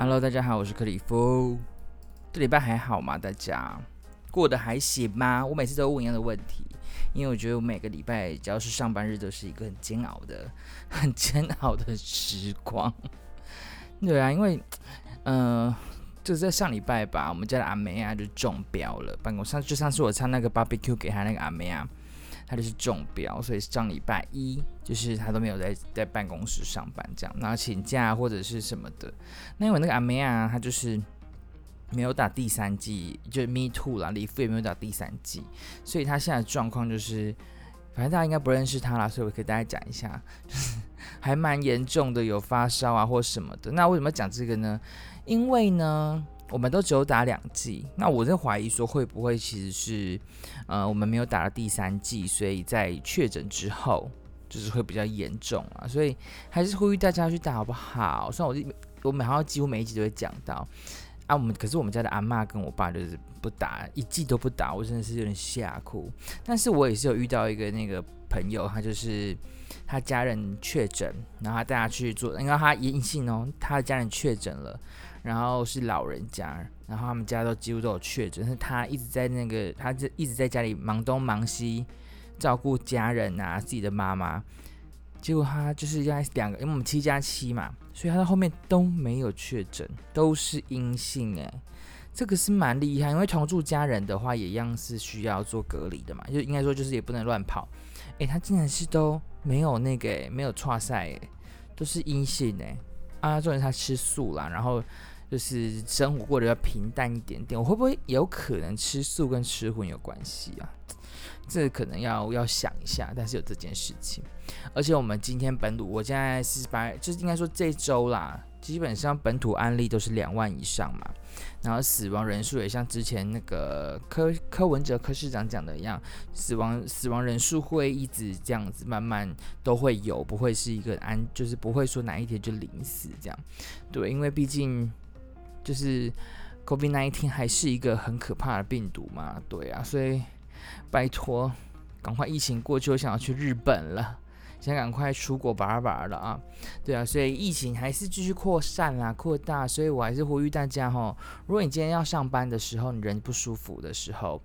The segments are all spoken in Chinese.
Hello，大家好，我是克里夫。这礼拜还好吗？大家过得还行吗？我每次都问一样的问题，因为我觉得我每个礼拜只要是上班日，都是一个很煎熬的、很煎熬的时光。对啊，因为嗯、呃，就是在上礼拜吧，我们家的阿梅啊就中标了。办公上就上次我唱那个 barbecue 给他那个阿梅啊。他就是中标，所以上礼拜一就是他都没有在在办公室上班，这样，然后请假或者是什么的。那因为那个阿梅啊，他就是没有打第三季，就 Me Too 啦，李富也没有打第三季，所以他现在的状况就是，反正大家应该不认识他啦，所以我可以大家讲一下，还蛮严重的，有发烧啊或什么的。那为什么要讲这个呢？因为呢。我们都只有打两剂，那我在怀疑说会不会其实是，呃，我们没有打了第三剂，所以在确诊之后就是会比较严重啊，所以还是呼吁大家去打好不好？虽然我我每好像几乎每一集都会讲到啊，我们可是我们家的阿嬷跟我爸就是不打一剂都不打，我真的是有点吓哭。但是我也是有遇到一个那个朋友，他就是他家人确诊，然后他带他去做，因为他阴性哦，他的家人确诊了。然后是老人家，然后他们家都几乎都有确诊，是他一直在那个，他就一直在家里忙东忙西，照顾家人啊，自己的妈妈。结果他就是要两个，因为我们七加七嘛，所以他到后面都没有确诊，都是阴性哎，这个是蛮厉害。因为同住家人的话，也一样是需要做隔离的嘛，就应该说就是也不能乱跑。哎，他竟然是都没有那个，没有剉赛哎，都是阴性哎。啊，重点他吃素啦，然后。就是生活过得要平淡一点点，我会不会有可能吃素跟吃荤有关系啊？这可能要要想一下，但是有这件事情。而且我们今天本土，我现在四十八，就是应该说这周啦，基本上本土案例都是两万以上嘛，然后死亡人数也像之前那个柯柯文哲柯市长讲的一样，死亡死亡人数会一直这样子慢慢都会有，不会是一个安，就是不会说哪一天就零死这样。对，因为毕竟。就是 COVID-19 还是一个很可怕的病毒嘛，对啊，所以拜托，赶快疫情过去，我想要去日本了，想赶快出国玩玩了啊，对啊，所以疫情还是继续扩散啦，扩大，所以我还是呼吁大家哈，如果你今天要上班的时候，你人不舒服的时候，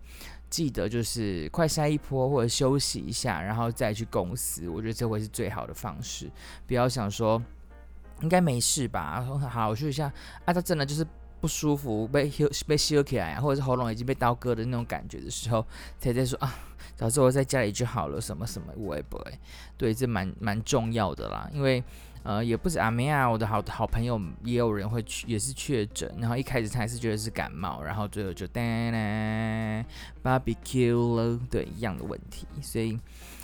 记得就是快筛一波或者休息一下，然后再去公司，我觉得这会是最好的方式，不要想说。应该没事吧？好，我说一下啊，他真的就是不舒服，被被吸起来，或者是喉咙已经被刀割的那种感觉的时候，才在说啊，早知道我在家里就好了，什么什么，我也不会。对，这蛮蛮重要的啦，因为呃，也不止阿梅啊，我的好好朋友也有人会去，也是确诊，然后一开始他还是觉得是感冒，然后最后就哒哒 barbecue 了，对，一样的问题，所以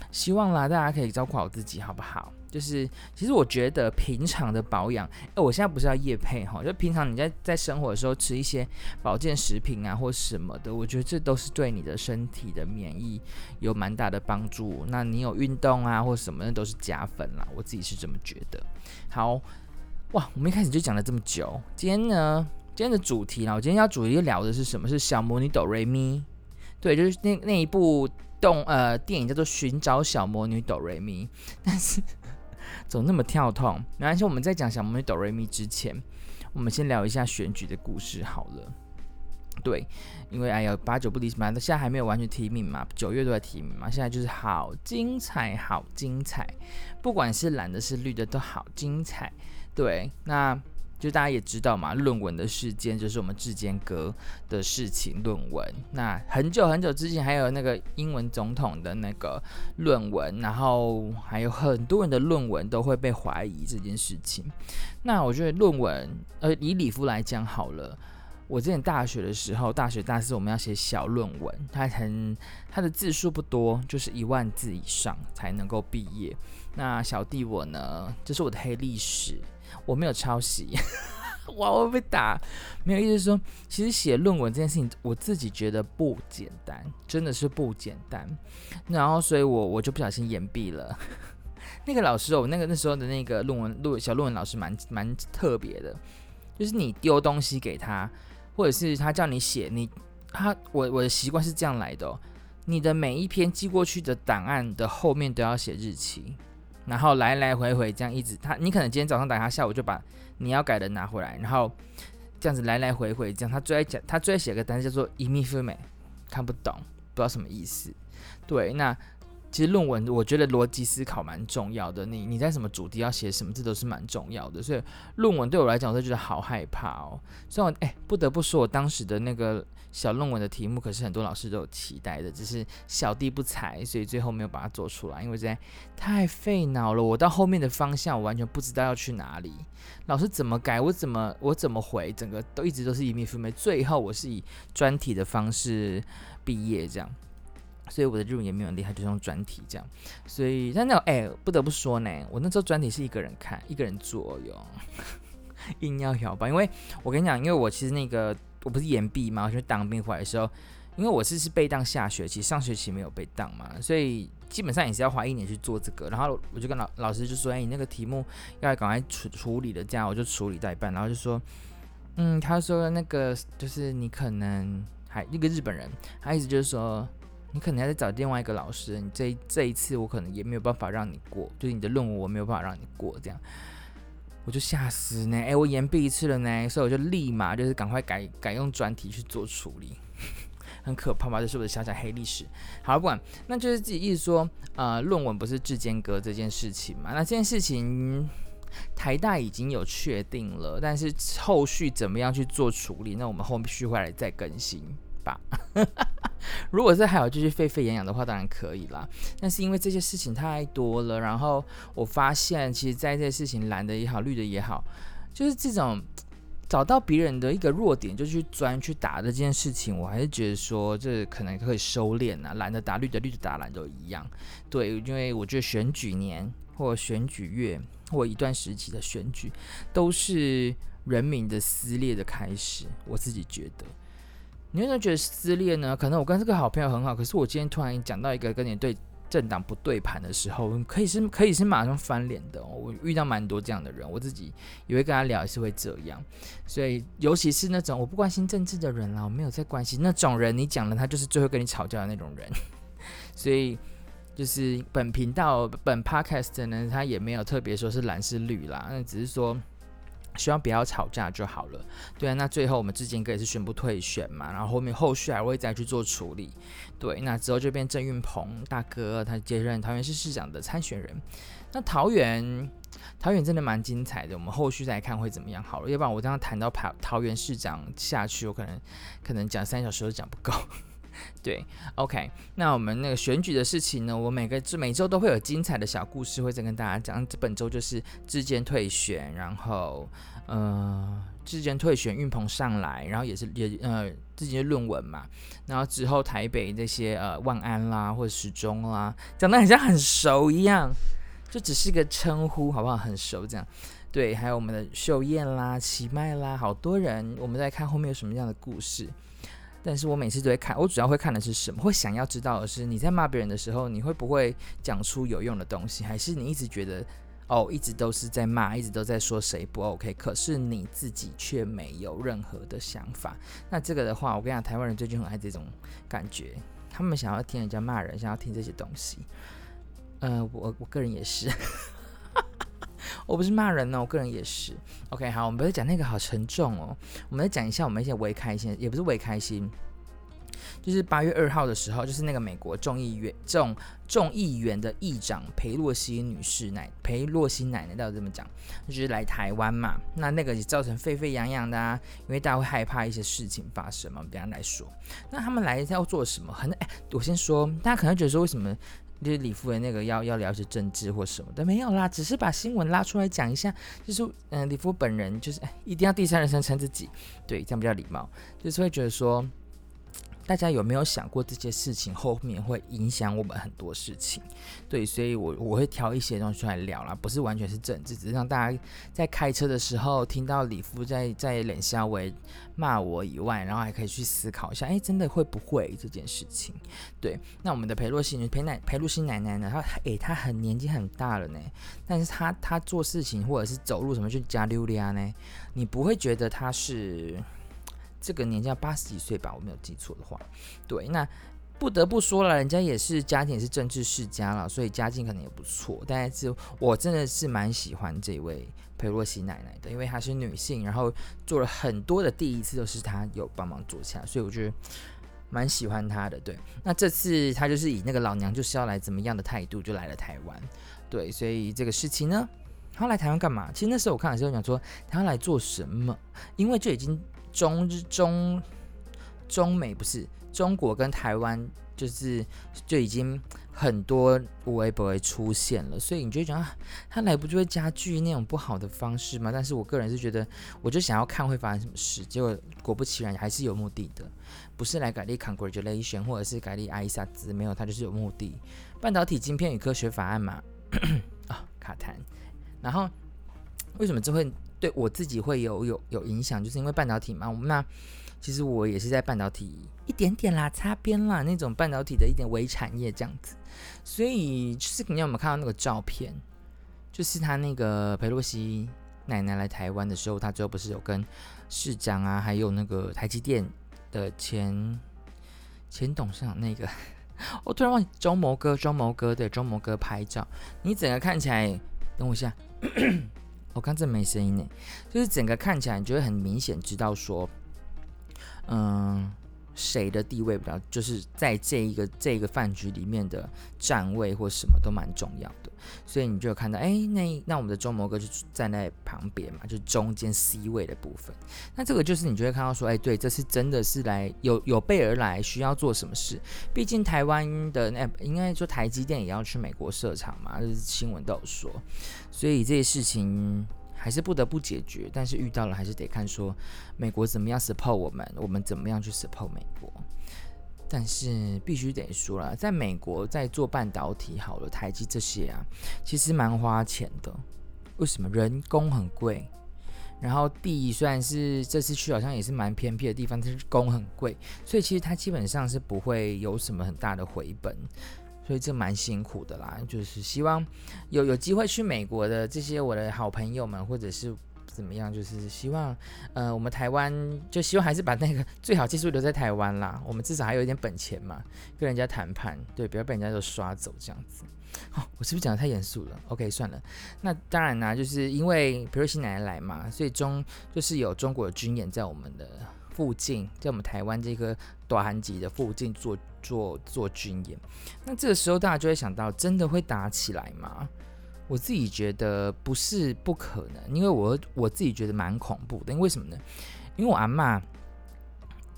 希望啦，大家可以照顾好自己，好不好？就是，其实我觉得平常的保养，哎，我现在不是要夜配哈，就平常你在在生活的时候吃一些保健食品啊，或什么的，我觉得这都是对你的身体的免疫有蛮大的帮助。那你有运动啊，或什么的都是加分啦，我自己是这么觉得。好，哇，我们一开始就讲了这么久，今天呢，今天的主题呢，我今天要主题聊的是什么？是小魔女哆瑞咪，对，就是那那一部动呃电影叫做《寻找小魔女哆瑞咪》，但是。怎那么跳痛？没关系，我们在讲小猫咪哆瑞咪之前，我们先聊一下选举的故事好了。对，因为哎呀，八九不离十嘛，现在还没有完全提名嘛，九月都在提名嘛，现在就是好精彩，好精彩，不管是蓝的，是绿的，都好精彩。对，那。就大家也知道嘛，论文的事件就是我们志坚哥的事情。论文，那很久很久之前还有那个英文总统的那个论文，然后还有很多人的论文都会被怀疑这件事情。那我觉得论文，呃，以礼服来讲好了，我之前大学的时候，大学大四我们要写小论文，它很它的字数不多，就是一万字以上才能够毕业。那小弟我呢，这是我的黑历史。我没有抄袭，哇！我被打，没有意思说，其实写论文这件事情，我自己觉得不简单，真的是不简单。然后，所以我我就不小心延毕了。那个老师哦，那个那时候的那个论文论小论文老师蛮蛮特别的，就是你丢东西给他，或者是他叫你写，你他我我的习惯是这样来的，你的每一篇寄过去的档案的后面都要写日期。然后来来回回这样一直，他你可能今天早上打，他下午就把你要改的拿回来，然后这样子来来回回这样。他最爱讲，他最爱写个单词叫做 “imifume”，看不懂，不知道什么意思。对，那。其实论文，我觉得逻辑思考蛮重要的。你你在什么主题要写什么，这都是蛮重要的。所以论文对我来讲，我都觉得好害怕哦。所以我，哎，不得不说，我当时的那个小论文的题目，可是很多老师都有期待的，只是小弟不才，所以最后没有把它做出来，因为实在太费脑了。我到后面的方向，我完全不知道要去哪里。老师怎么改，我怎么我怎么回，整个都一直都是一命不明。最后，我是以专题的方式毕业，这样。所以我的日文也没有很厉害，就用专题这样。所以，但那种哎，不得不说呢，我那时候专题是一个人看，一个人做哟，硬要摇吧。因为我跟你讲，因为我其实那个我不是延毕嘛，我去当兵回来的时候，因为我是是备当下学期，上学期没有备当嘛，所以基本上也是要花一年去做这个。然后我就跟老老师就说：“哎，你那个题目要赶快处处理的，这样我就处理到一半。”然后就说：“嗯，他说那个就是你可能还一个日本人，他意思就是说。”你可能还得找另外一个老师，你这这一次我可能也没有办法让你过，就是你的论文我没有办法让你过，这样我就吓死呢，哎，我延毕一次了呢，所以我就立马就是赶快改改用专题去做处理，很可怕吧？这是我的小小黑历史。好了，不管，那就是自己意思说，呃，论文不是质间隔这件事情嘛？那这件事情台大已经有确定了，但是后续怎么样去做处理？那我们后续会来再更新吧。如果是还有继续沸沸扬扬的话，当然可以啦。但是因为这些事情太多了，然后我发现，其实在这些事情蓝的也好，绿的也好，就是这种找到别人的一个弱点就去钻去打的这件事情，我还是觉得说这可能可以收敛啊。蓝的打绿的，绿的打蓝都一样。对，因为我觉得选举年或选举月或一段时期的选举，都是人民的撕裂的开始。我自己觉得。你为什么觉得撕裂呢？可能我跟这个好朋友很好，可是我今天突然讲到一个跟你对政党不对盘的时候，可以是可以是马上翻脸的哦。我遇到蛮多这样的人，我自己也会跟他聊，也是会这样。所以，尤其是那种我不关心政治的人啦，我没有在关心那种人，你讲了他就是最后跟你吵架的那种人。所以，就是本频道本 podcast 呢，他也没有特别说是蓝是绿啦，那只是说。希望不要吵架就好了。对啊，那最后我们之前哥也是宣布退选嘛，然后后面后续还会再去做处理。对，那之后就变郑运鹏大哥他接任桃园市市长的参选人。那桃园，桃园真的蛮精彩的，我们后续再看会怎么样好了。要不然我这样谈到桃桃园市长下去，我可能可能讲三小时都讲不够。对，OK，那我们那个选举的事情呢，我每个每周都会有精彩的小故事会再跟大家讲。这本周就是志坚退选，然后呃，志坚退选，运鹏上来，然后也是也呃，自己的论文嘛，然后之后台北那些呃万安啦或者时钟啦，讲得很像很熟一样，就只是个称呼，好不好？很熟这样。对，还有我们的秀燕啦、奇迈啦，好多人，我们再看后面有什么样的故事。但是我每次都会看，我主要会看的是什么？会想要知道的是，你在骂别人的时候，你会不会讲出有用的东西？还是你一直觉得，哦，一直都是在骂，一直都在说谁不 OK？可是你自己却没有任何的想法。那这个的话，我跟你讲，台湾人最近很爱这种感觉，他们想要听人家骂人，想要听这些东西。呃，我我个人也是。我不是骂人呢，我个人也是。OK，好，我们不是讲那个好沉重哦，我们来讲一下我们一些微开心，也不是微开心，就是八月二号的时候，就是那个美国众议院众众议员的议长裴洛西女士奶裴洛西奶奶，到底这么讲，就是来台湾嘛，那那个也造成沸沸扬扬的啊，因为大家会害怕一些事情发生嘛，我们等下来说。那他们来要做什么？很哎，我先说，大家可能觉得说为什么？就是李夫人那个要要聊些政治或什么的没有啦，只是把新闻拉出来讲一下。就是嗯、呃，李夫本人就是哎，一定要第三人称称自己，对，这样比较礼貌。就是会觉得说。大家有没有想过这些事情后面会影响我们很多事情？对，所以我我会挑一些东西出来聊啦，不是完全是政治，只是让大家在开车的时候听到李夫在在冷笑为骂我以外，然后还可以去思考一下，哎，真的会不会这件事情？对，那我们的裴洛西裴奶裴洛西奶奶呢？她哎，她很年纪很大了呢，但是她她做事情或者是走路什么就加溜利亚呢，你不会觉得她是？这个年纪要八十几岁吧，我没有记错的话，对，那不得不说了，人家也是家庭也是政治世家了，所以家境可能也不错。但是我真的是蛮喜欢这位裴洛西奶奶的，因为她是女性，然后做了很多的第一次都是她有帮忙做起来，所以我觉得蛮喜欢她的。对，那这次她就是以那个老娘就是要来怎么样的态度就来了台湾。对，所以这个事情呢，她来台湾干嘛？其实那时候我看的时候想说，她来做什么？因为就已经中日中。中美不是中国跟台湾，就是就已经很多微博出现了，所以你就觉得啊，他来不就会加剧那种不好的方式吗？但是我个人是觉得，我就想要看会发生什么事，结果果不其然还是有目的的，不是来改立 congratulation 或者是改立阿伊萨兹，没有，他就是有目的。半导体晶片与科学法案嘛，啊、哦、卡痰，然后为什么这会对我自己会有有有影响？就是因为半导体嘛，我们那。其实我也是在半导体一点点啦，擦边啦，那种半导体的一点微产业这样子。所以就是你有没有看到那个照片？就是他那个裴洛西奶奶来台湾的时候，他最后不是有跟市长啊，还有那个台积电的前前董事长那个，我突然忘记周谋哥，周谋哥对，周谋哥拍照。你整个看起来，等我一下，我看这没声音呢，就是整个看起来，你就会很明显知道说。嗯，谁的地位比较，就是在这一个这个饭局里面的站位或什么都蛮重要的，所以你就看到，哎，那那我们的周谋哥就站在旁边嘛，就中间 C 位的部分。那这个就是你就会看到说，哎，对，这是真的是来有有备而来，需要做什么事？毕竟台湾的那应该说台积电也要去美国设厂嘛，就是新闻都有说，所以这些事情。还是不得不解决，但是遇到了还是得看说美国怎么样 support 我们，我们怎么样去 support 美国。但是必须得说了，在美国在做半导体好了，台积这些啊，其实蛮花钱的。为什么？人工很贵，然后地虽然是这次去好像也是蛮偏僻的地方，但是工很贵，所以其实它基本上是不会有什么很大的回本。所以这蛮辛苦的啦，就是希望有有机会去美国的这些我的好朋友们，或者是怎么样，就是希望呃我们台湾就希望还是把那个最好技术留在台湾啦，我们至少还有一点本钱嘛，跟人家谈判，对，不要被人家都刷走这样子。哦，我是不是讲的太严肃了？OK，算了。那当然啦，就是因为裴洛西奶奶来嘛，所以中就是有中国的军演在我们的附近，在我们台湾这个大汉级的附近做。做做军演，那这个时候大家就会想到，真的会打起来吗？我自己觉得不是不可能，因为我我自己觉得蛮恐怖的。因为什么呢？因为我阿嬷，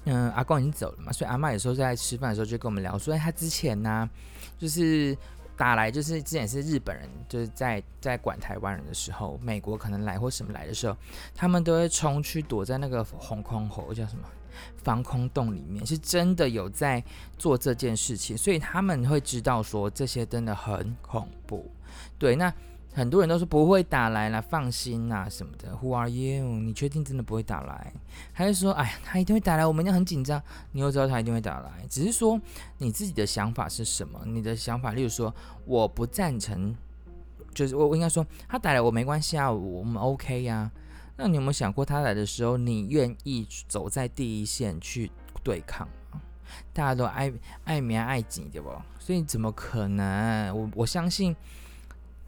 嗯、阿公已经走了嘛，所以阿嬷有时候在吃饭的时候就跟我们聊说，他之前呢、就是打来，就是之前是日本人，就是在在管台湾人的时候，美国可能来或什么来的时候，他们都会冲去躲在那个红空口叫什么？防空洞里面是真的有在做这件事情，所以他们会知道说这些真的很恐怖。对，那很多人都说不会打来了，放心呐、啊、什么的。Who are you？你确定真的不会打来？还是说，哎呀，他一定会打来？我们要很紧张。你又知道他一定会打来，只是说你自己的想法是什么？你的想法，例如说，我不赞成，就是我我应该说他打来我没关系啊，我们 OK 呀、那你有没有想过，他来的时候，你愿意走在第一线去对抗？大家都爱爱民爱己，对不？所以怎么可能？我我相信，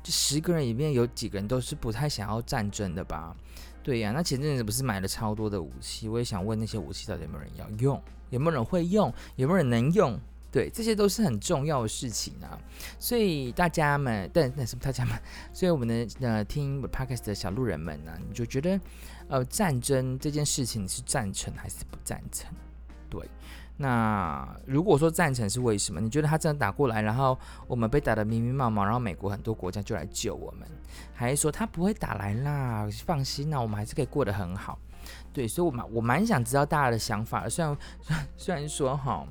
这十个人里面有几个人都是不太想要战争的吧？对呀、那前阵子不是买了超多的武器？我也想问那些武器到底有没有人要用？有没有人会用？有没有人能用？对，这些都是很重要的事情啊，所以大家们，但那什么大家们，所以我们的呃听 podcast 的小路人们呢、你就觉得呃战争这件事情你是赞成还是不赞成？对，那如果说赞成是为什么？你觉得他真的打过来，然后我们被打得迷迷茫茫，然后美国很多国家就来救我们，还是说他不会打来啦？放心啦，我们还是可以过得很好。对，所以我蛮我蛮想知道大家的想法，虽然虽然说哈。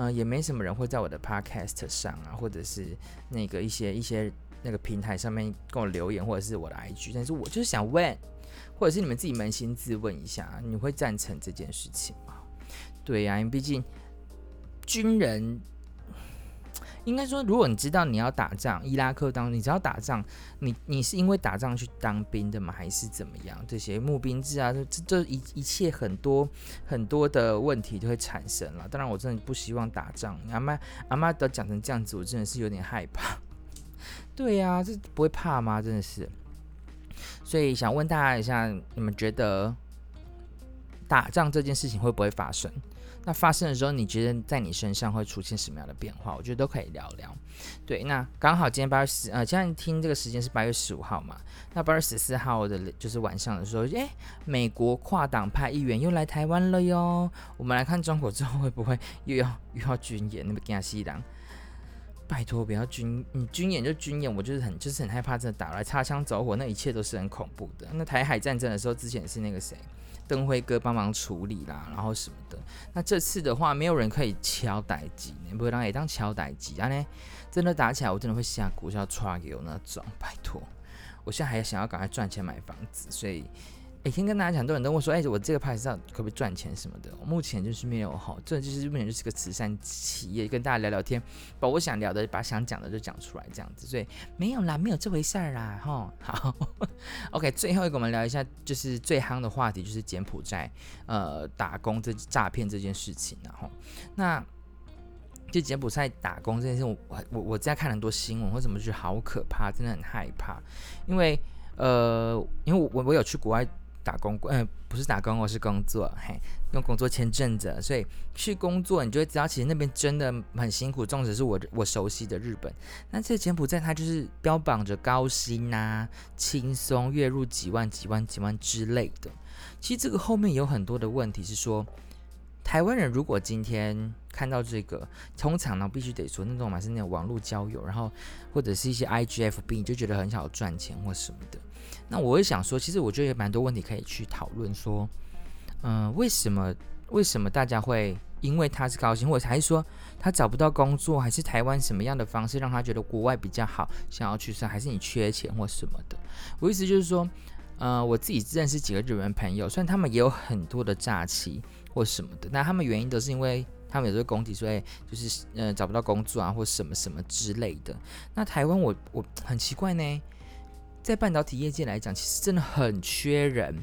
嗯、也没什么人会在我的 podcast 上啊，或者是那个一些一些那个平台上面跟我留言，或者是我的 IG，但是我就是想问，或者是你们自己扪心自问一下，你会赞成这件事情吗？对呀、因为毕竟军人应该说，如果你知道你要打仗，伊拉克当，你只要打仗，你你是因为打仗去当兵的吗？还是怎么样？这些募兵制啊，这这一一切很多很多的问题就会产生了。当然，我真的不希望打仗。阿妈阿妈都讲成这样子，我真的是有点害怕。对呀、这不会怕吗？真的是。所以想问大家一下，你们觉得打仗这件事情会不会发生？那发生的时候，你觉得在你身上会出现什么样的变化？我觉得都可以聊聊。对，那刚好今天八月十，呃，现在听这个时间是八月十五号嘛。那八月十四号的，就是晚上的时候，诶，美国跨党派议员又来台湾了哟。我们来看中国之后会不会又要又要军演？那么惊死人！拜托不要军，你军演就军演，我就是很就是很害怕，真的打来擦枪走火，那一切都是很恐怖的。那台海战争的时候，之前是那个谁？灯辉哥帮忙处理啦，然后什么的。那这次的话，没有人可以敲代机，你不会让也当敲代机啊？呢，真的打起来，我真的会下股票刷给我那种。拜托，我现在还想要赶快赚钱买房子，所以。每天跟大家讲，很多人都问说：“哎，我这个牌子上可不可以赚钱什么的？”目前就是没有哈，这就是目前就是个慈善企业，跟大家聊聊天，把我想聊的、把想讲的就讲出来这样子，所以没有啦，没有这回事儿啦，哈。好，OK，最后一个我们聊一下，就是最夯的话题，就是柬埔寨呃打工这诈骗这件事情，然后那就柬埔寨打工这件事，我我我在看很多新闻，为什么觉得好可怕，真的很害怕，因为呃，因为我我有去国外。打工，嗯、呃，不是打工，我是工作，嘿，用工作签证的，所以去工作，你就会知道，其实那边真的很辛苦。纵使是我我熟悉的日本，那这柬埔寨它就是标榜着高薪啊、轻松、月入几万、几万、几万之类的。其实这个后面有很多的问题，是说台湾人如果今天看到这个，通常呢必须得说那种嘛是那种网络交友，然后或者是一些 IGFB，你就觉得很想赚钱或什么的。那我会想说，其实我觉得有蛮多问题可以去讨论。说，嗯、为什么为什么大家会因为他是高薪，或者还是说他找不到工作，还是台湾什么样的方式让他觉得国外比较好，想要去上，还是你缺钱或什么的？我意思就是说，呃，我自己认识几个日本朋友，虽然他们也有很多的假期或什么的，那他们原因都是因为他们有这个工体，所以就是呃找不到工作啊，或什么什么之类的。那台湾我我很奇怪呢。在半导体业界来讲，其实真的很缺人。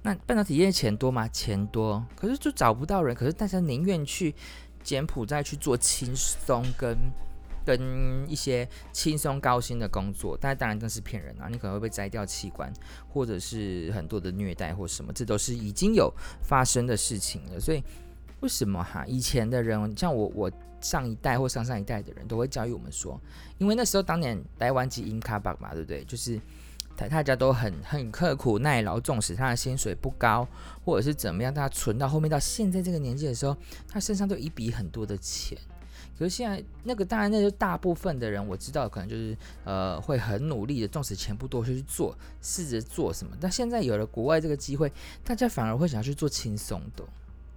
那半导体业钱多吗？钱多，可是就找不到人。可是大家宁愿去柬埔寨去做轻松跟跟一些轻松高薪的工作，但当然这是骗人啊！你可能会被摘掉器官，或者是很多的虐待或什么，这都是已经有发生的事情了。所以为什么哈？以前的人像我我。上一代或上上一代的人都会教育我们说，因为那时候当年台湾籍英卡巴嘛，对不对？就是大家都很很刻苦耐劳，纵使他的薪水不高，或者是怎么样，他存到后面到现在这个年纪的时候，他身上都一笔很多的钱。可是现在那个当然，那就大部分的人我知道，可能就是呃会很努力的，纵使钱不多就去做，试着做什么。但现在有了国外这个机会，大家反而会想要去做轻松的。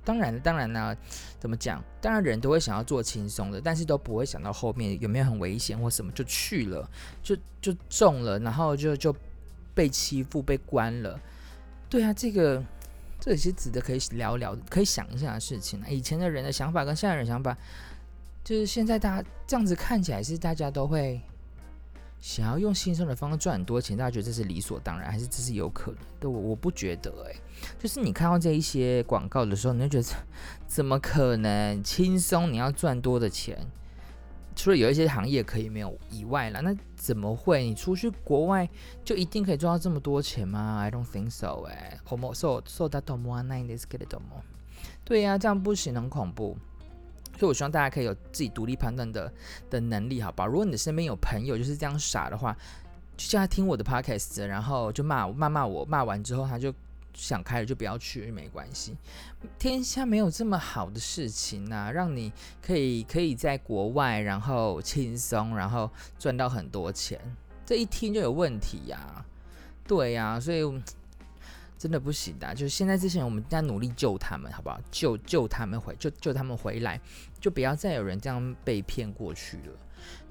当然，当然呢，怎么讲？当然人都会想要做轻松的，但是都不会想到后面有没有很危险或什么，就去了，就就中了，然后就就被欺负、被关了。对啊，这个这也是值得可以聊聊、可以想一下的事情。以前的人的想法跟现在人想法，就是现在大家这样子看起来是大家都会。想要用轻松的方式赚很多钱，大家觉得这是理所当然，还是这是有可能的？我我不觉得诶、就是你看到这一些广告的时候，你就觉得 怎么可能轻松？你要赚多的钱，除了有一些行业可以没有以外啦，那怎么会？你出去国外就一定可以赚到这么多钱吗？I don't think so 诶、欸。so so that more nine days get it more。对呀、这样不行，很恐怖。所以，我希望大家可以有自己独立判断的的能力，好吧？如果你的身边有朋友就是这样傻的话，就叫他听我的 podcast，然后就骂骂骂我，骂完之后他就想开了，就不要去，没关系。天下没有这么好的事情啊，让你可以可以在国外，然后轻松，然后赚到很多钱，这一听就有问题呀。对呀，所以。真的不行的，就是现在之前，我们在努力救他们，好不好？救救他们回，救救他们回来，就不要再有人这样被骗过去了。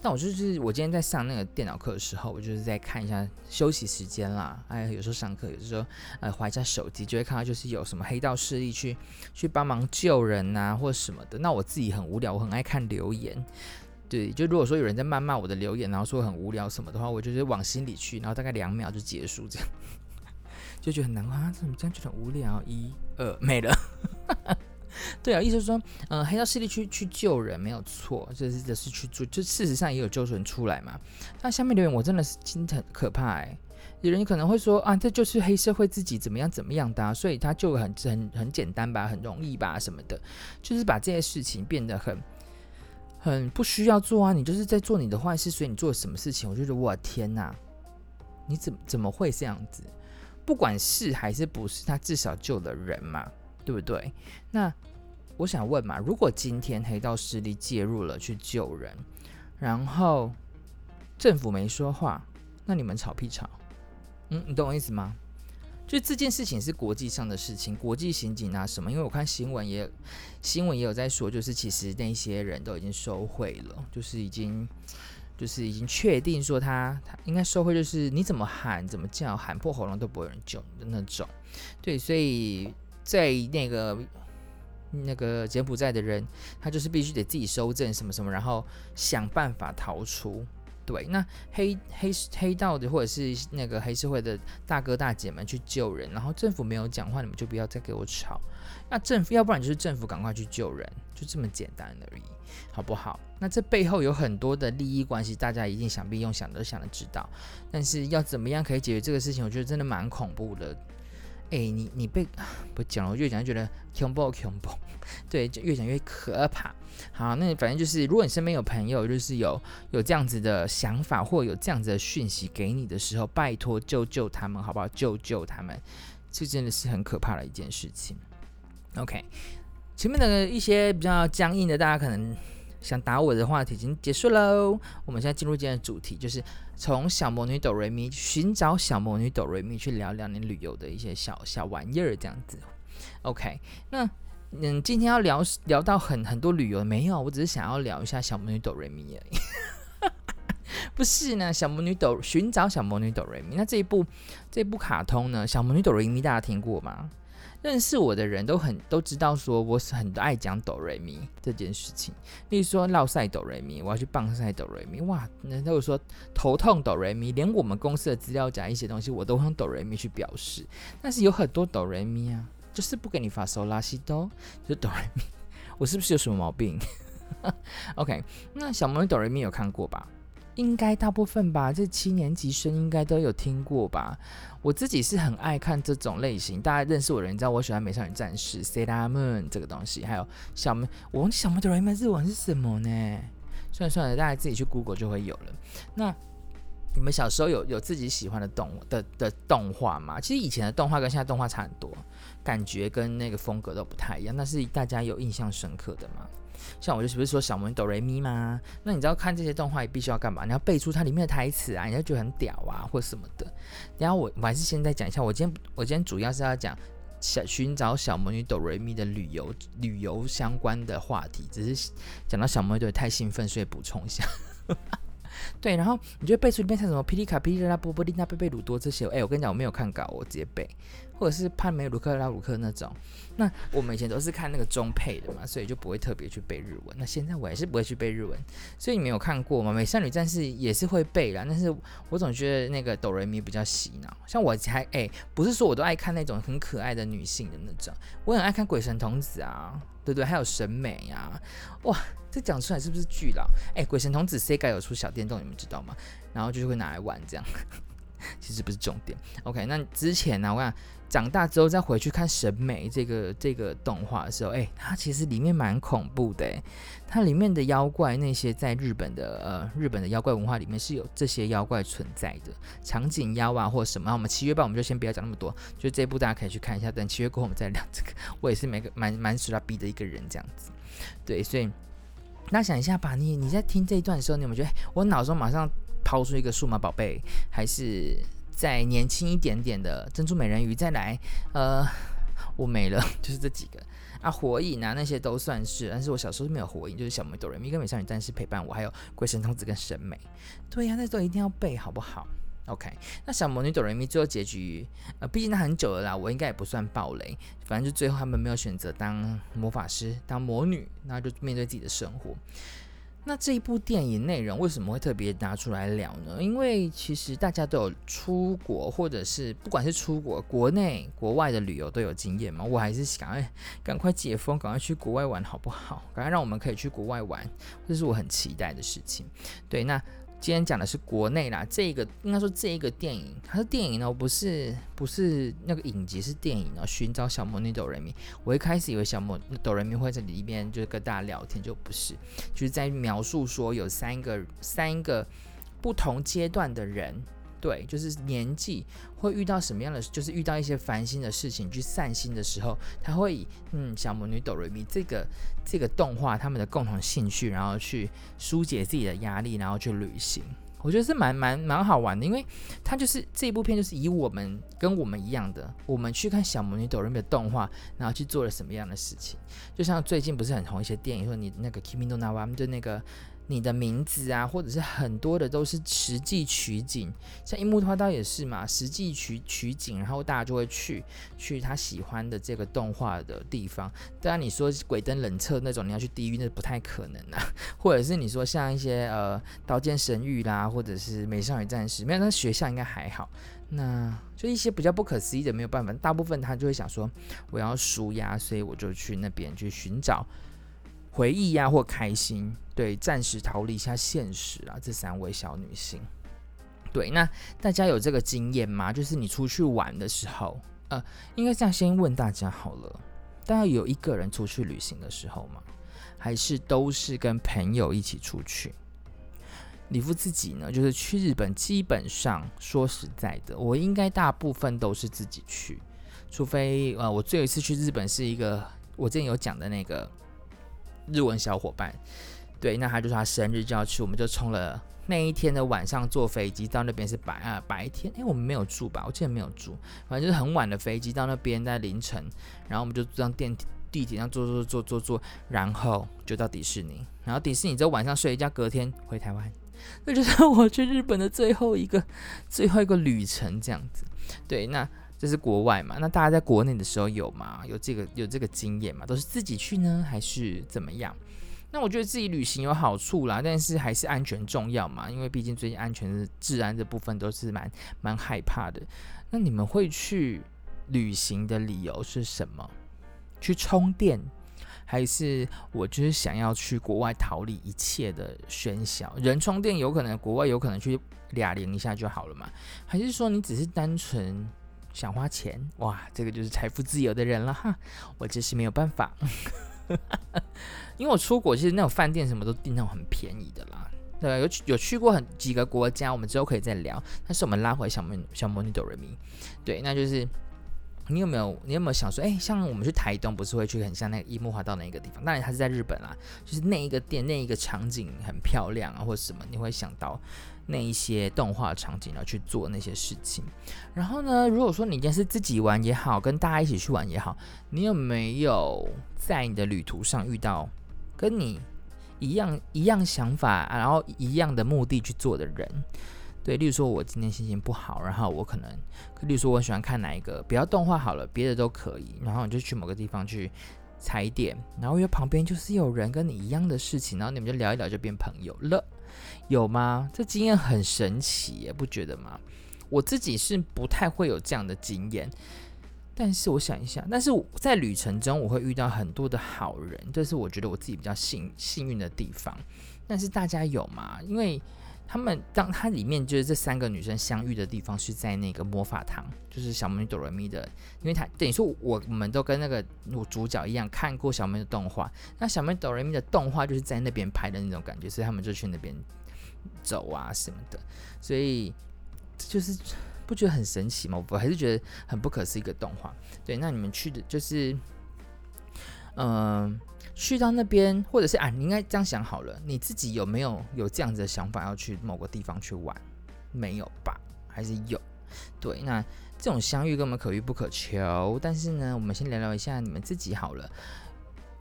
但我就是，我今天在上那个电脑课的时候，我就是在看一下休息时间啦。哎，有时候上课，有时候呃划一下手机，就会看到就是有什么黑道势力去去帮忙救人呐、啊，或什么的。那我自己很无聊，我很爱看留言。对，就如果说有人在谩骂我的留言，然后说很无聊什么的话，我就是往心里去，然后大概两秒就结束，这样 就觉得很难过啊，怎么这样就很无聊？一、二，没了。对啊，意思是说，嗯、呃，黑道势力去去救人没有错，这是这是去做，就事实上也有救人出来嘛。那下面留言我真的是心疼可怕哎，有人可能会说啊，这就是黑社会自己怎么样怎么样的、啊，所以他就很很很简单吧，很容易吧什么的，就是把这些事情变得很很不需要做啊。你就是在做你的坏事，所以你做什么事情，我就觉得我天哪，你怎怎么会这样子？不管是还是不是，他至少救了人嘛。对不对？那我想问嘛，如果今天黑道势力介入了去救人，然后政府没说话，那你们吵屁吵？嗯，你懂我意思吗？就这件事情是国际上的事情，国际刑警啊什么？因为我看新闻也新闻也有在说，就是其实那些人都已经收贿了，就是已经就是已经确定说他他应该收贿，就是你怎么喊怎么叫，喊破喉咙都不会有人救的那种。对，所以。在那个那个柬埔寨的人，他就是必须得自己收证什么什么，然后想办法逃出。对，那黑黑黑道的或者是那个黑社会的大哥大姐们去救人，然后政府没有讲话，你们就不要再给我吵。那政府要不然就是政府赶快去救人，就这么简单而已，好不好？那这背后有很多的利益关系，大家一定想必用想都想的知道。但是要怎么样可以解决这个事情，我觉得真的蛮恐怖的。哎、你你被不讲了，我越讲越觉得恐怖恐怖，对，就越讲越可怕。好，那反正就是，如果你身边有朋友，就是有有这样子的想法，或有这样子的讯息给你的时候，拜托救救他们，好不好？救救他们，这真的是很可怕的一件事情。OK，前面的一些比较僵硬的，大家可能。想打我的话题已经结束喽，我们现在进入今天的主题，就是从小魔女哆瑞咪寻找小魔女哆瑞咪去聊聊你旅游的一些小小玩意儿，这样子。OK，那嗯，今天要聊聊到很很多旅游没有？我只是想要聊一下小魔女哆瑞咪而已。不是呢，小魔女哆寻找小魔女哆瑞咪，那这一部这一部卡通呢，小魔女哆瑞咪大家听过吗？认识我的人都很都知道，说我是很爱讲哆瑞咪这件事情。例如说，烙赛哆瑞咪，我要去棒赛哆瑞咪，哇！那如果说头痛哆瑞咪，连我们公司的资料夹一些东西，我都用哆瑞咪去表示。但是有很多哆瑞咪啊，就是不给你发嗦拉西哆，就哆瑞咪。我是不是有什么毛病？OK，那小魔女哆瑞咪有看过吧？应该大部分吧，这七年级生应该都有听过吧。我自己是很爱看这种类型，大家认识我的人知道我喜欢《美少女战士》Sailor Moon 这个东西，还有小魔，我忘记小魔女哆瑞咪日文是什么呢？算了算了，大家自己去 Google 就会有了。那你们小时候有有自己喜欢的动的的动画吗？其实以前的动画跟现在动画差很多，感觉跟那个风格都不太一样。但是大家有印象深刻的吗？像我就是不是说小魔女哆瑞咪吗？那你知道看这些动画，也必须要干嘛？你要背出它里面的台词啊，你要觉得很屌啊，或什么的。然后我我还是现在讲一下，我今天我今天主要是要讲小寻找小魔女哆瑞咪的旅游旅游相关的话题，只是讲到小魔女对太兴奋，所以补充一下。对，然后你就背出里面像什么霹雳卡、霹雳拉、波波利娜、贝贝鲁多这些。哎，我跟你讲，我没有看稿，我直接背。或者是帕梅鲁克拉鲁克那种，那我们以前都是看那个中配的嘛，所以就不会特别去背日文。那现在我还是不会去背日文，所以你没有看过吗？美少女战士也是会背啦，但是我总觉得那个哆瑞咪比较洗脑。像我还哎、不是说我都爱看那种很可爱的女性的那种，我很爱看鬼神童子啊，对不对？还有审美呀，哇，这讲出来是不是巨老？哎、鬼神童子 Sega 有出小电动，你们知道吗？然后就是会拿来玩这样，其实不是重点。OK，那之前呢、啊，我想。长大之后再回去看审美这个这个动画的时候，哎、它其实里面蛮恐怖的，它里面的妖怪那些在日本的呃日本的妖怪文化里面是有这些妖怪存在的，长颈妖啊或什么。我们七月半我们就先不要讲那么多，就这部大家可以去看一下。等七月过后我们再聊这个。我也是每个蛮蛮喜欢逼的一个人这样子，对，所以那想一下吧，你你在听这一段的时候，你有没有觉得我脑中马上抛出一个数码宝贝，还是？再年轻一点点的珍珠美人鱼，再来，呃，我没了，就是这几个啊，火影啊那些都算是，但是我小时候是没有火影，就是小魔女哆瑞咪跟美少女战士陪伴我，还有鬼神童子跟审美，对呀、啊，那都一定要背好不好？OK，那小魔女哆瑞咪最后结局，呃，毕竟那很久了啦，我应该也不算暴雷，反正就最后他们没有选择当魔法师，当魔女，那就面对自己的生活。那这一部电影内容为什么会特别拿出来聊呢？因为其实大家都有出国，或者是不管是出国、国内、国外的旅游都有经验嘛。我还是想哎赶快解封，赶快去国外玩，好不好？赶快让我们可以去国外玩，这是我很期待的事情。对，那。今天讲的是国内啦，这个应该说这一个电影，它是电影呢，不是不是那个影集，是电影哦。寻找小魔女斗人民，我一开始以为小魔斗人民会在里边就是跟大家聊天，就不是，就是在描述说有三个三个不同阶段的人。对，就是年纪会遇到什么样的，就是遇到一些烦心的事情，去散心的时候，他会以嗯小魔女哆瑞咪这个这个动画他们的共同兴趣，然后去疏解自己的压力，然后去旅行。我觉得是蛮蛮蛮好玩的，因为他就是这一部片就是以我们跟我们一样的，我们去看小魔女哆瑞咪的动画，然后去做了什么样的事情。就像最近不是很红一些电影，说你那个 Kimi no Na wa 就那个。你的名字啊，或者是很多的都是实际取景，像樱木花道也是嘛，实际取取景，然后大家就会去去他喜欢的这个动画的地方。当然你说鬼灯冷彻那种，你要去地狱那不太可能啊。或者是你说像一些呃刀剑神域啦，或者是美少女战士，没有，那学校应该还好。那就一些比较不可思议的没有办法，大部分他就会想说我要纾压，所以我就去那边去寻找。回忆呀、或开心，对，暂时逃离一下现实啊。这三位小女性，对，那大家有这个经验吗？就是你出去玩的时候，呃，应该这样先问大家好了。大家有一个人出去旅行的时候吗？还是都是跟朋友一起出去？李夫自己呢，就是去日本，基本上说实在的，我应该大部分都是自己去，除非呃，我最后一次去日本是一个我之前有讲的那个。日文小伙伴，对，那他就说他生日就要去，我们就冲了那一天的晚上坐飞机到那边是白啊白天，哎，我们没有住吧？我记得没有住，反正就是很晚的飞机到那边在凌晨，然后我们就这样电梯地铁上坐坐坐坐坐，然后就到迪士尼，然后迪士尼之后晚上睡一觉，隔天回台湾，那就是我去日本的最后一个最后一个旅程这样子，对，那。这是国外嘛？那大家在国内的时候有吗？有这个有这个经验吗？都是自己去呢，还是怎么样？那我觉得自己旅行有好处啦，但是还是安全重要嘛。因为毕竟最近安全治安这部分都是蛮蛮害怕的。那你们会去旅行的理由是什么？去充电，还是我就是想要去国外逃离一切的喧嚣？人充电有可能国外有可能去俩零一下就好了嘛？还是说你只是单纯？想花钱哇，这个就是财富自由的人了哈。我真是没有办法，因为我出国其实那种饭店什么都订那种很便宜的啦。对，有有去过很几个国家，我们之后可以再聊。但是我们拉回小魔小魔女哆瑞咪，对，那就是你有没有你有没有想说，哎，像我们去台东不是会去很像那个樱木花道那个地方？当然它是在日本啦，就是那一个店那一个场景很漂亮啊，或者什么，你会想到。那一些动画场景，然后去做那些事情。然后呢，如果说你今天是自己玩也好，跟大家一起去玩也好，你有没有在你的旅途上遇到跟你一样一样想法，然后一样的目的去做的人？对，例如说我今天心情不好，然后我可能，例如说我喜欢看哪一个，不要动画好了，别的都可以。然后你就去某个地方去踩点，然后因为旁边就是有人跟你一样的事情，然后你们就聊一聊，就变朋友了。有吗？这经验很神奇耶，不觉得吗？我自己是不太会有这样的经验，但是我想一想，但是在旅程中我会遇到很多的好人，这是我觉得我自己比较幸幸运的地方。但是大家有吗？因为他们当它里面就是这三个女生相遇的地方是在那个魔法堂，就是小魔女哆瑞咪的，因为它等于说我们都跟那个我主角一样看过小魔女的动画，那小魔女哆瑞咪的动画就是在那边拍的那种感觉，所以他们就去那边。走啊什么的，所以就是不觉得很神奇吗？我还是觉得很不可思议一个动画。对，那你们去的就是，嗯、去到那边，或者是啊，你应该这样想好了，你自己有没有有这样子的想法要去某个地方去玩？没有吧？还是有？对，那这种相遇根本可遇不可求。但是呢，我们先聊聊一下你们自己好了。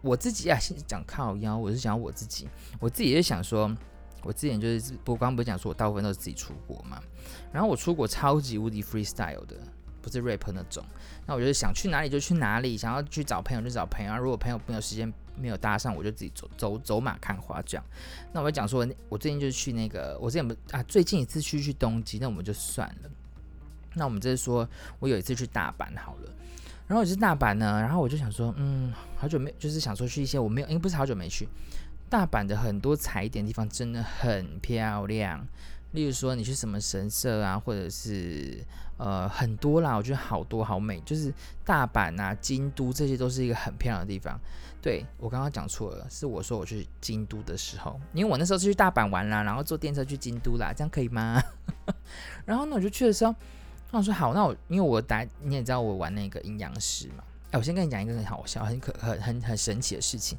我自己啊，先讲靠腰，我是想我自己，我自己也是想说。我之前就是，我刚刚不是讲说我大部分都是自己出国嘛，然后我出国超级无敌 freestyle 的，不是 rap 那种。那我就是想去哪里就去哪里，想要去找朋友就找朋友。如果朋友没有时间没有搭上，我就自己走走走马看花这样。那我就讲说，我最近就去那个，我之前不啊，最近一次去去东京，那我们就算了。那我们就是说我有一次去大阪好了，然后我是大阪呢，然后我就想说，嗯，好久没，就是想说去一些我没有，因为不是好久没去。大阪的很多踩点地方真的很漂亮，例如说你去什么神社啊，或者是呃很多啦，我觉得好多好美，就是大阪啊、京都这些都是一个很漂亮的地方。对，我刚刚讲错了，是我说我去京都的时候，因为我那时候是去大阪玩啦，然后坐电车去京都啦，这样可以吗？然后呢，我就去的时候，我说好，那我因为我打你也知道我玩那个阴阳师嘛，哎，我先跟你讲一个很好笑、很可、很很很神奇的事情。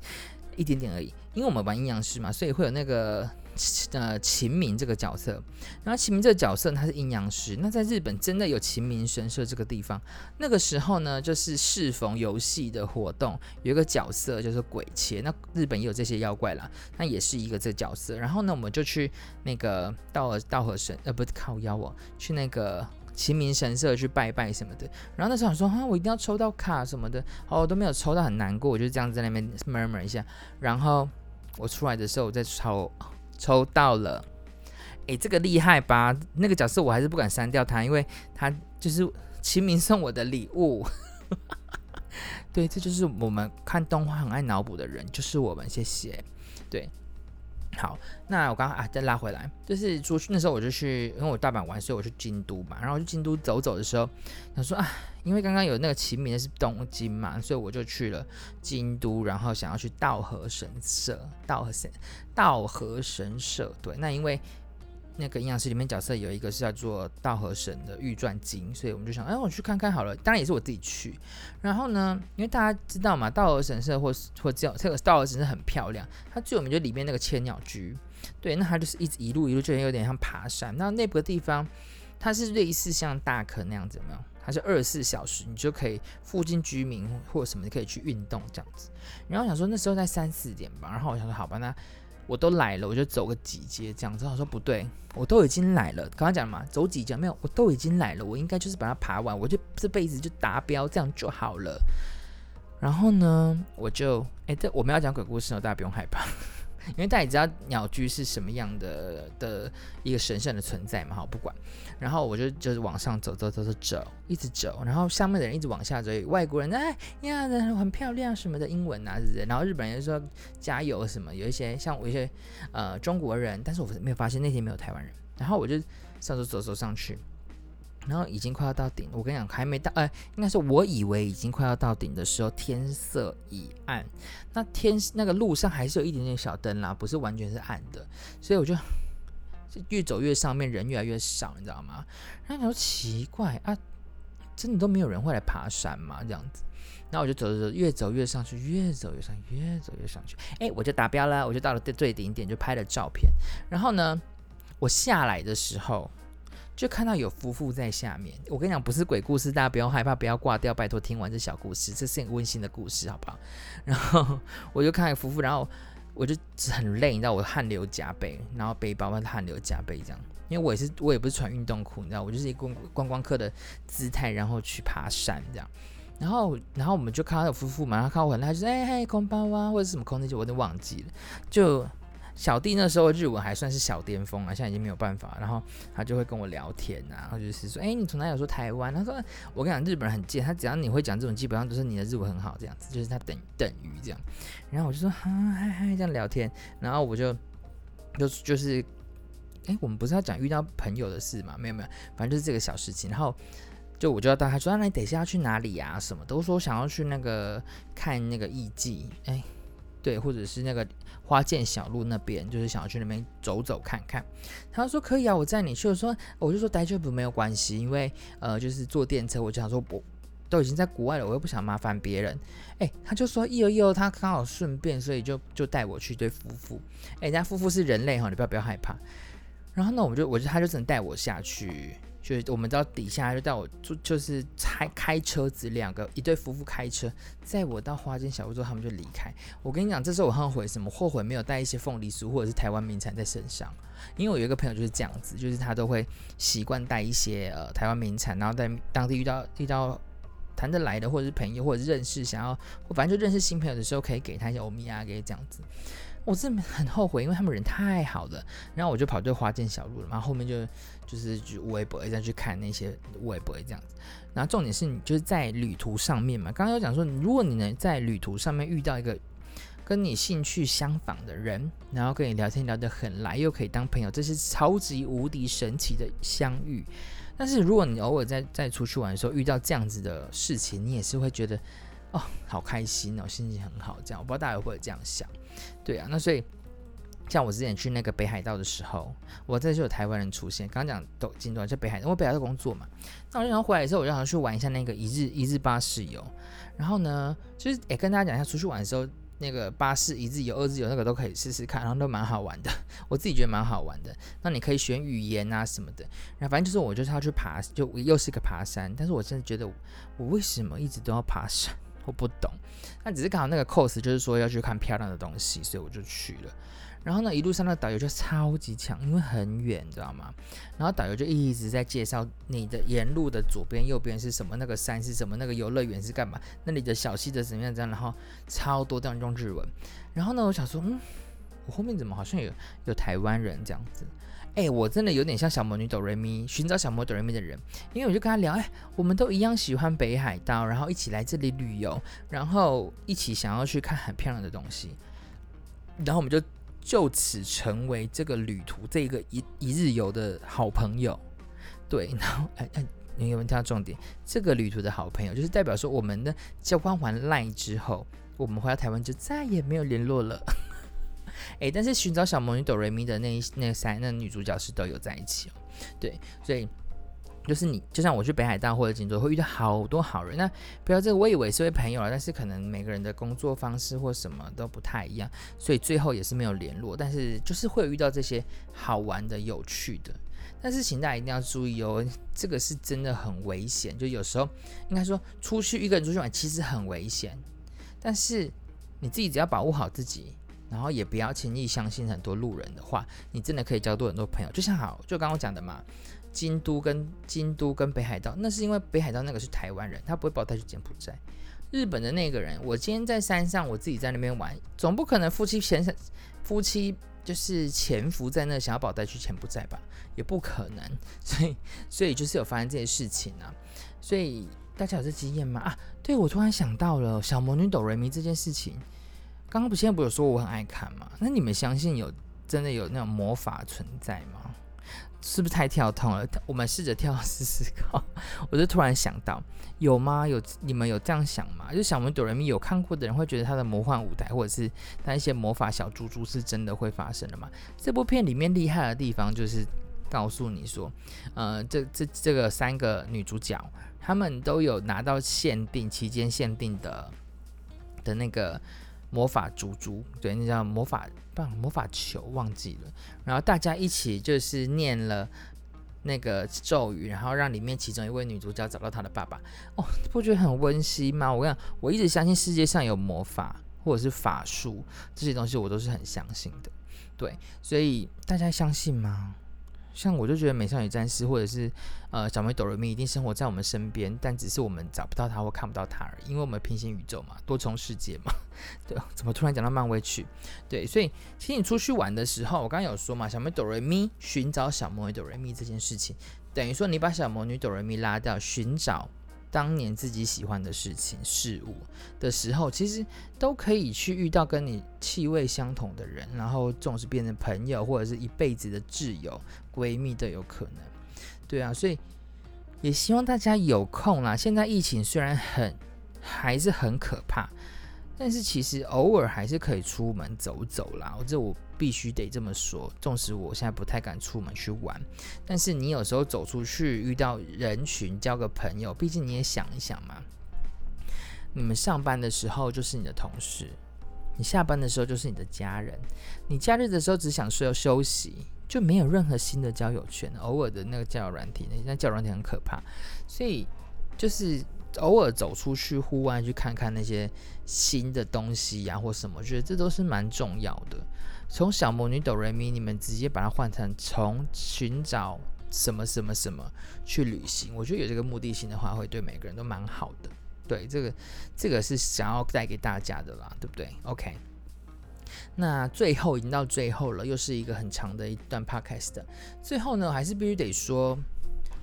一点点而已，因为我们玩阴阳师嘛，所以会有那个呃秦明这个角色。然后秦明这个角色他是阴阳师。那在日本真的有秦明神社这个地方。那个时候呢，就是适逢游戏的活动，有一个角色就是鬼切。那日本也有这些妖怪啦，那也是一个这角色。然后呢，我们就去那个道和道和神，呃，不是靠妖哦，去那个。秦明神社去拜拜什么的，然后那时候想说哈，我一定要抽到卡什么的，哦，都没有抽到，很难过，我就这样在那边 murmur 一下。然后我出来的时候，我再抽，抽到了，诶，这个厉害吧？那个角色我还是不敢删掉他，因为他就是秦明送我的礼物。对，这就是我们看动画很爱脑补的人，就是我们，谢谢。对。好，那我刚刚啊，再拉回来，就是出去那时候我就去，因为我大阪玩，所以我去京都嘛。然后去京都走走的时候，想说啊，因为刚刚有那个秦明的是东京嘛，所以我就去了京都，然后想要去道和神社，道和神，道和神社。对，那因为。那个阴阳师里面角色有一个是叫做道和神的玉传经，所以我们就想，哎，我去看看好了。当然也是我自己去。然后呢，因为大家知道嘛，道和神社或或这这个道和神社很漂亮，它最有名就里面那个千鸟居。对，那它就是一直一路一路，就有点像爬山。那那个地方，它是类似像大坑那样子，有没有？它是二十四小时，你就可以附近居民或者什么，你可以去运动这样子。然后想说那时候在三四点吧，然后我想说好吧，那。我都来了，我就走个几阶这样子。我说不对，我都已经来了。刚刚讲嘛，走几阶没有？我都已经来了，我应该就是把它爬完，我就这辈子就达标，这样就好了。然后呢，我就哎，这我们要讲鬼故事哦，大家不用害怕。因为大家也知道鸟居是什么样的的一个神圣的存在嘛，好不管。然后我就就是往上走走走走走，一直走。然后上面的人一直往下走，外国人哎呀，很漂亮什么的英文啊，是不是？然后日本人就说加油什么，有一些像我一些呃中国人，但是我没有发现那天没有台湾人。然后我就上走走走上去。然后已经快要到顶，我跟你讲还没到，呃，应该是我以为已经快要到顶的时候，天色已暗。那天那个路上还是有一点点小灯啦，不是完全是暗的，所以我就 越走越上面，人越来越少，你知道吗？然后你说奇怪啊，真的都没有人会来爬山吗？这样子，然后我就走着走，越走越上去，越走越上，越走越上去，哎，我就达标了，我就到了最顶点，就拍了照片。然后呢，我下来的时候。就看到有夫妇在下面，我跟你讲，不是鬼故事，大家不要害怕，不要挂掉，拜托听完这小故事，这是很温馨的故事，好不好？然后我就看夫妇，然后我就很累，你知道，我汗流浃背，然后背包汗流浃背这样，因为我也是，我也不是穿运动裤，你知道，我就是一个观观光客的姿态，然后去爬山这样，然后然后我们就看到有夫妇嘛，然后看我很累，就说哎嘿，空包啊，或者是什么空气就，我都忘记了，就。小弟那时候日文还算是小巅峰啊，现在已经没有办法。然后他就会跟我聊天啊，然后就是说，哎、你从哪里？说台湾。他说，我跟你讲，日本人很贱，他只要你会讲这种，基本上都是你的日文很好，这样子，就是他等等于这样。然后我就说，哈嗨嗨，这样聊天。然后我就就就是，哎、我们不是要讲遇到朋友的事吗？没有没有，反正就是这个小事情。然后就我就要带他说，那你等一下要去哪里呀？什么都说想要去那个看那个艺妓，哎、对，或者是那个。花见小路那边，就是想要去那边走走看看。他说可以啊，我载你去。我说我就说待这不没有关系，因为呃就是坐电车，我就想说我都已经在国外了，我又不想麻烦别人。哎，他就说有有，他刚好顺便，所以就就带我去对夫妇。哎，人家夫妇是人类哈，你不要不要害怕。然后呢，我就我就他就只能带我下去就是我们到底下就带我就就是开开车子两个一对夫妇开车载我到花间小屋之后，他们就离开。我跟你讲，这时候我后悔什么？后悔没有带一些凤梨酥或者是台湾名产在身上。因为我有一个朋友就是这样子，就是他都会习惯带一些呃台湾名产，然后在当地遇到遇到谈得来的或者是朋友或者认识想要，反正就认识新朋友的时候，可以给他一些欧米亚给这样子。我真的很后悔，因为他们人太好了。然后我就跑对花见小路了，然后面就就是去微博再去看那些微博这样子。然后重点是你就是在旅途上面嘛，刚刚有讲说，如果你能在旅途上面遇到一个跟你兴趣相仿的人，然后跟你聊天聊得很来，又可以当朋友，这是超级无敌神奇的相遇。但是如果你偶尔在在出去玩的时候遇到这样子的事情，你也是会觉得哦，好开心哦，心情很好。这样我不知道大家会不会这样想。对啊，那所以像我之前去那个北海道的时候，我这就有台湾人出现。刚刚讲都京都在北海道，我北海道工作嘛，那我就想回来的时候，我就想去玩一下那个一日一日巴士游。然后呢，就是也跟大家讲一下，出去玩的时候，那个巴士一日游、二日游那个都可以试试看，然后都蛮好玩的。我自己觉得蛮好玩的。那你可以选语言啊什么的。然后反正就是我就是要去爬，就又是个爬山。但是我真的觉得，我为什么一直都要爬山？我不懂，那只是刚好那个 course 就是说要去看漂亮的东西，所以我就去了。然后呢，一路上的导游就超级强，因为很远，你知道吗？然后导游就一直在介绍你的沿路的左边、右边是什么，那个山是什么，那个游乐园是干嘛，那里的小溪的怎么样这样，然后超多这样用日文。然后呢，我想说，嗯，我后面怎么好像有有台湾人这样子？哎、我真的有点像小魔女哆瑞咪寻找小魔哆瑞咪的人，因为我就跟他聊，哎、我们都一样喜欢北海道，然后一起来这里旅游，然后一起想要去看很漂亮的东西，然后我们就就此成为这个旅途这个一一日游的好朋友。对，然后哎哎，你有没有听到重点？这个旅途的好朋友，就是代表说我们的交换完赖之后，我们回到台湾就再也没有联络了。诶，但是寻找小魔女哆瑞咪的那一那三那女主角是都有在一起哦，对，所以就是你就像我去北海道或者锦州会遇到好多好人，那不要这个我以为是位朋友了，但是可能每个人的工作方式或什么都不太一样，所以最后也是没有联络，但是就是会遇到这些好玩的、有趣的，但是请大家一定要注意哦，这个是真的很危险，就有时候应该说出去一个人出去玩其实很危险，但是你自己只要保护好自己。然后也不要轻易相信很多路人的话，你真的可以交到很多朋友。就像好，就刚刚讲的嘛，京都跟京都跟北海道，那是因为北海道那个是台湾人，他不会把我带去柬埔寨。日本的那个人，我今天在山上，我自己在那边玩，总不可能夫妻前夫妻就是潜伏在那，想要把我带去柬埔寨吧？也不可能。所以，所以就是有发生这些事情啊。所以大家有这经验吗？啊，对，我突然想到了小魔女哆瑞咪这件事情。刚刚不现在不有说我很爱看吗？那你们相信有真的有那种魔法存在吗？是不是太跳痛了？我们试着跳试试看。我就突然想到，有吗？有你们有这样想吗？就小魔女哆瑞咪有看过的人会觉得他的魔幻舞台或者是那一些魔法小猪猪是真的会发生的吗？这部片里面厉害的地方就是告诉你说，呃，这这这个三个女主角，她们都有拿到限定期间限定的的那个。魔法珠珠，对，那叫魔法棒、魔法球，忘记了。然后大家一起就是念了那个咒语，然后让里面其中一位女主角找到她的爸爸。哦，不觉得很温馨吗？我跟你讲，我一直相信世界上有魔法或者是法术这些东西，我都是很相信的。对，所以大家相信吗？像我就觉得美少女战士或者是呃小魔女哆瑞咪一定生活在我们身边，但只是我们找不到她或看不到她而已，因为我们平行宇宙嘛，多重世界嘛。对，怎么突然讲到漫威去？对，所以其实你出去玩的时候，我刚刚有说嘛，小魔女哆瑞咪寻找小魔女哆瑞咪这件事情，等于说你把小魔女哆瑞咪拉掉，寻找。当年自己喜欢的事情、事物的时候，其实都可以去遇到跟你气味相同的人，然后总是变成朋友，或者是一辈子的挚友、闺蜜都有可能。对啊，所以也希望大家有空啦。现在疫情虽然很还是很可怕。但是其实偶尔还是可以出门走走啦，我这我必须得这么说。纵使我现在不太敢出门去玩，但是你有时候走出去遇到人群，交个朋友，毕竟你也想一想嘛。你们上班的时候就是你的同事，你下班的时候就是你的家人。你假日的时候只想睡休息，就没有任何新的交友圈。偶尔的那个交友软体，那交友软体很可怕，所以就是偶尔走出去户外去看看那些新的东西呀、或什么，我觉得这都是蛮重要的。从小魔女哆瑞咪，你们直接把它换成从寻找什么什么什么去旅行，我觉得有这个目的性的话，会对每个人都蛮好的。对，这个这个是想要带给大家的啦，对不对？OK。那最后已经到最后了，又是一个很长的一段 podcast。最后呢，还是必须得说，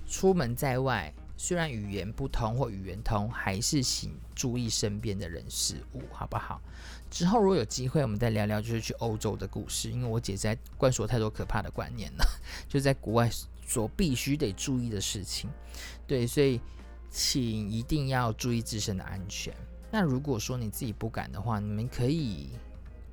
出门在外，虽然语言不通或语言通，还是请注意身边的人事物，好不好？之后如果有机会，我们再聊聊就是去欧洲的故事，因为我姐在灌输太多可怕的观念了，就在国外所必须得注意的事情。对，所以请一定要注意自身的安全。那如果说你自己不敢的话，你们可以。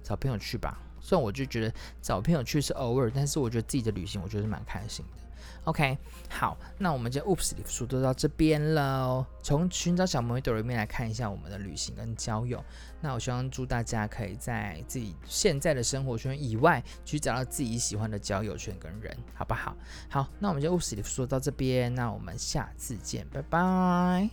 找朋友去吧，虽然我就觉得找朋友去是偶尔，但是我觉得自己的旅行，我觉得是蛮开心的。ok 好那我们就 oops 里说都到这边了从寻找小魔女的里面来看一下我们的旅行跟交友。那我希望祝大家可以在自己现在的生活圈以外去找到自己喜欢的交友圈跟人好不好？好那我们就 oops 里说到这边那我们下次见拜拜。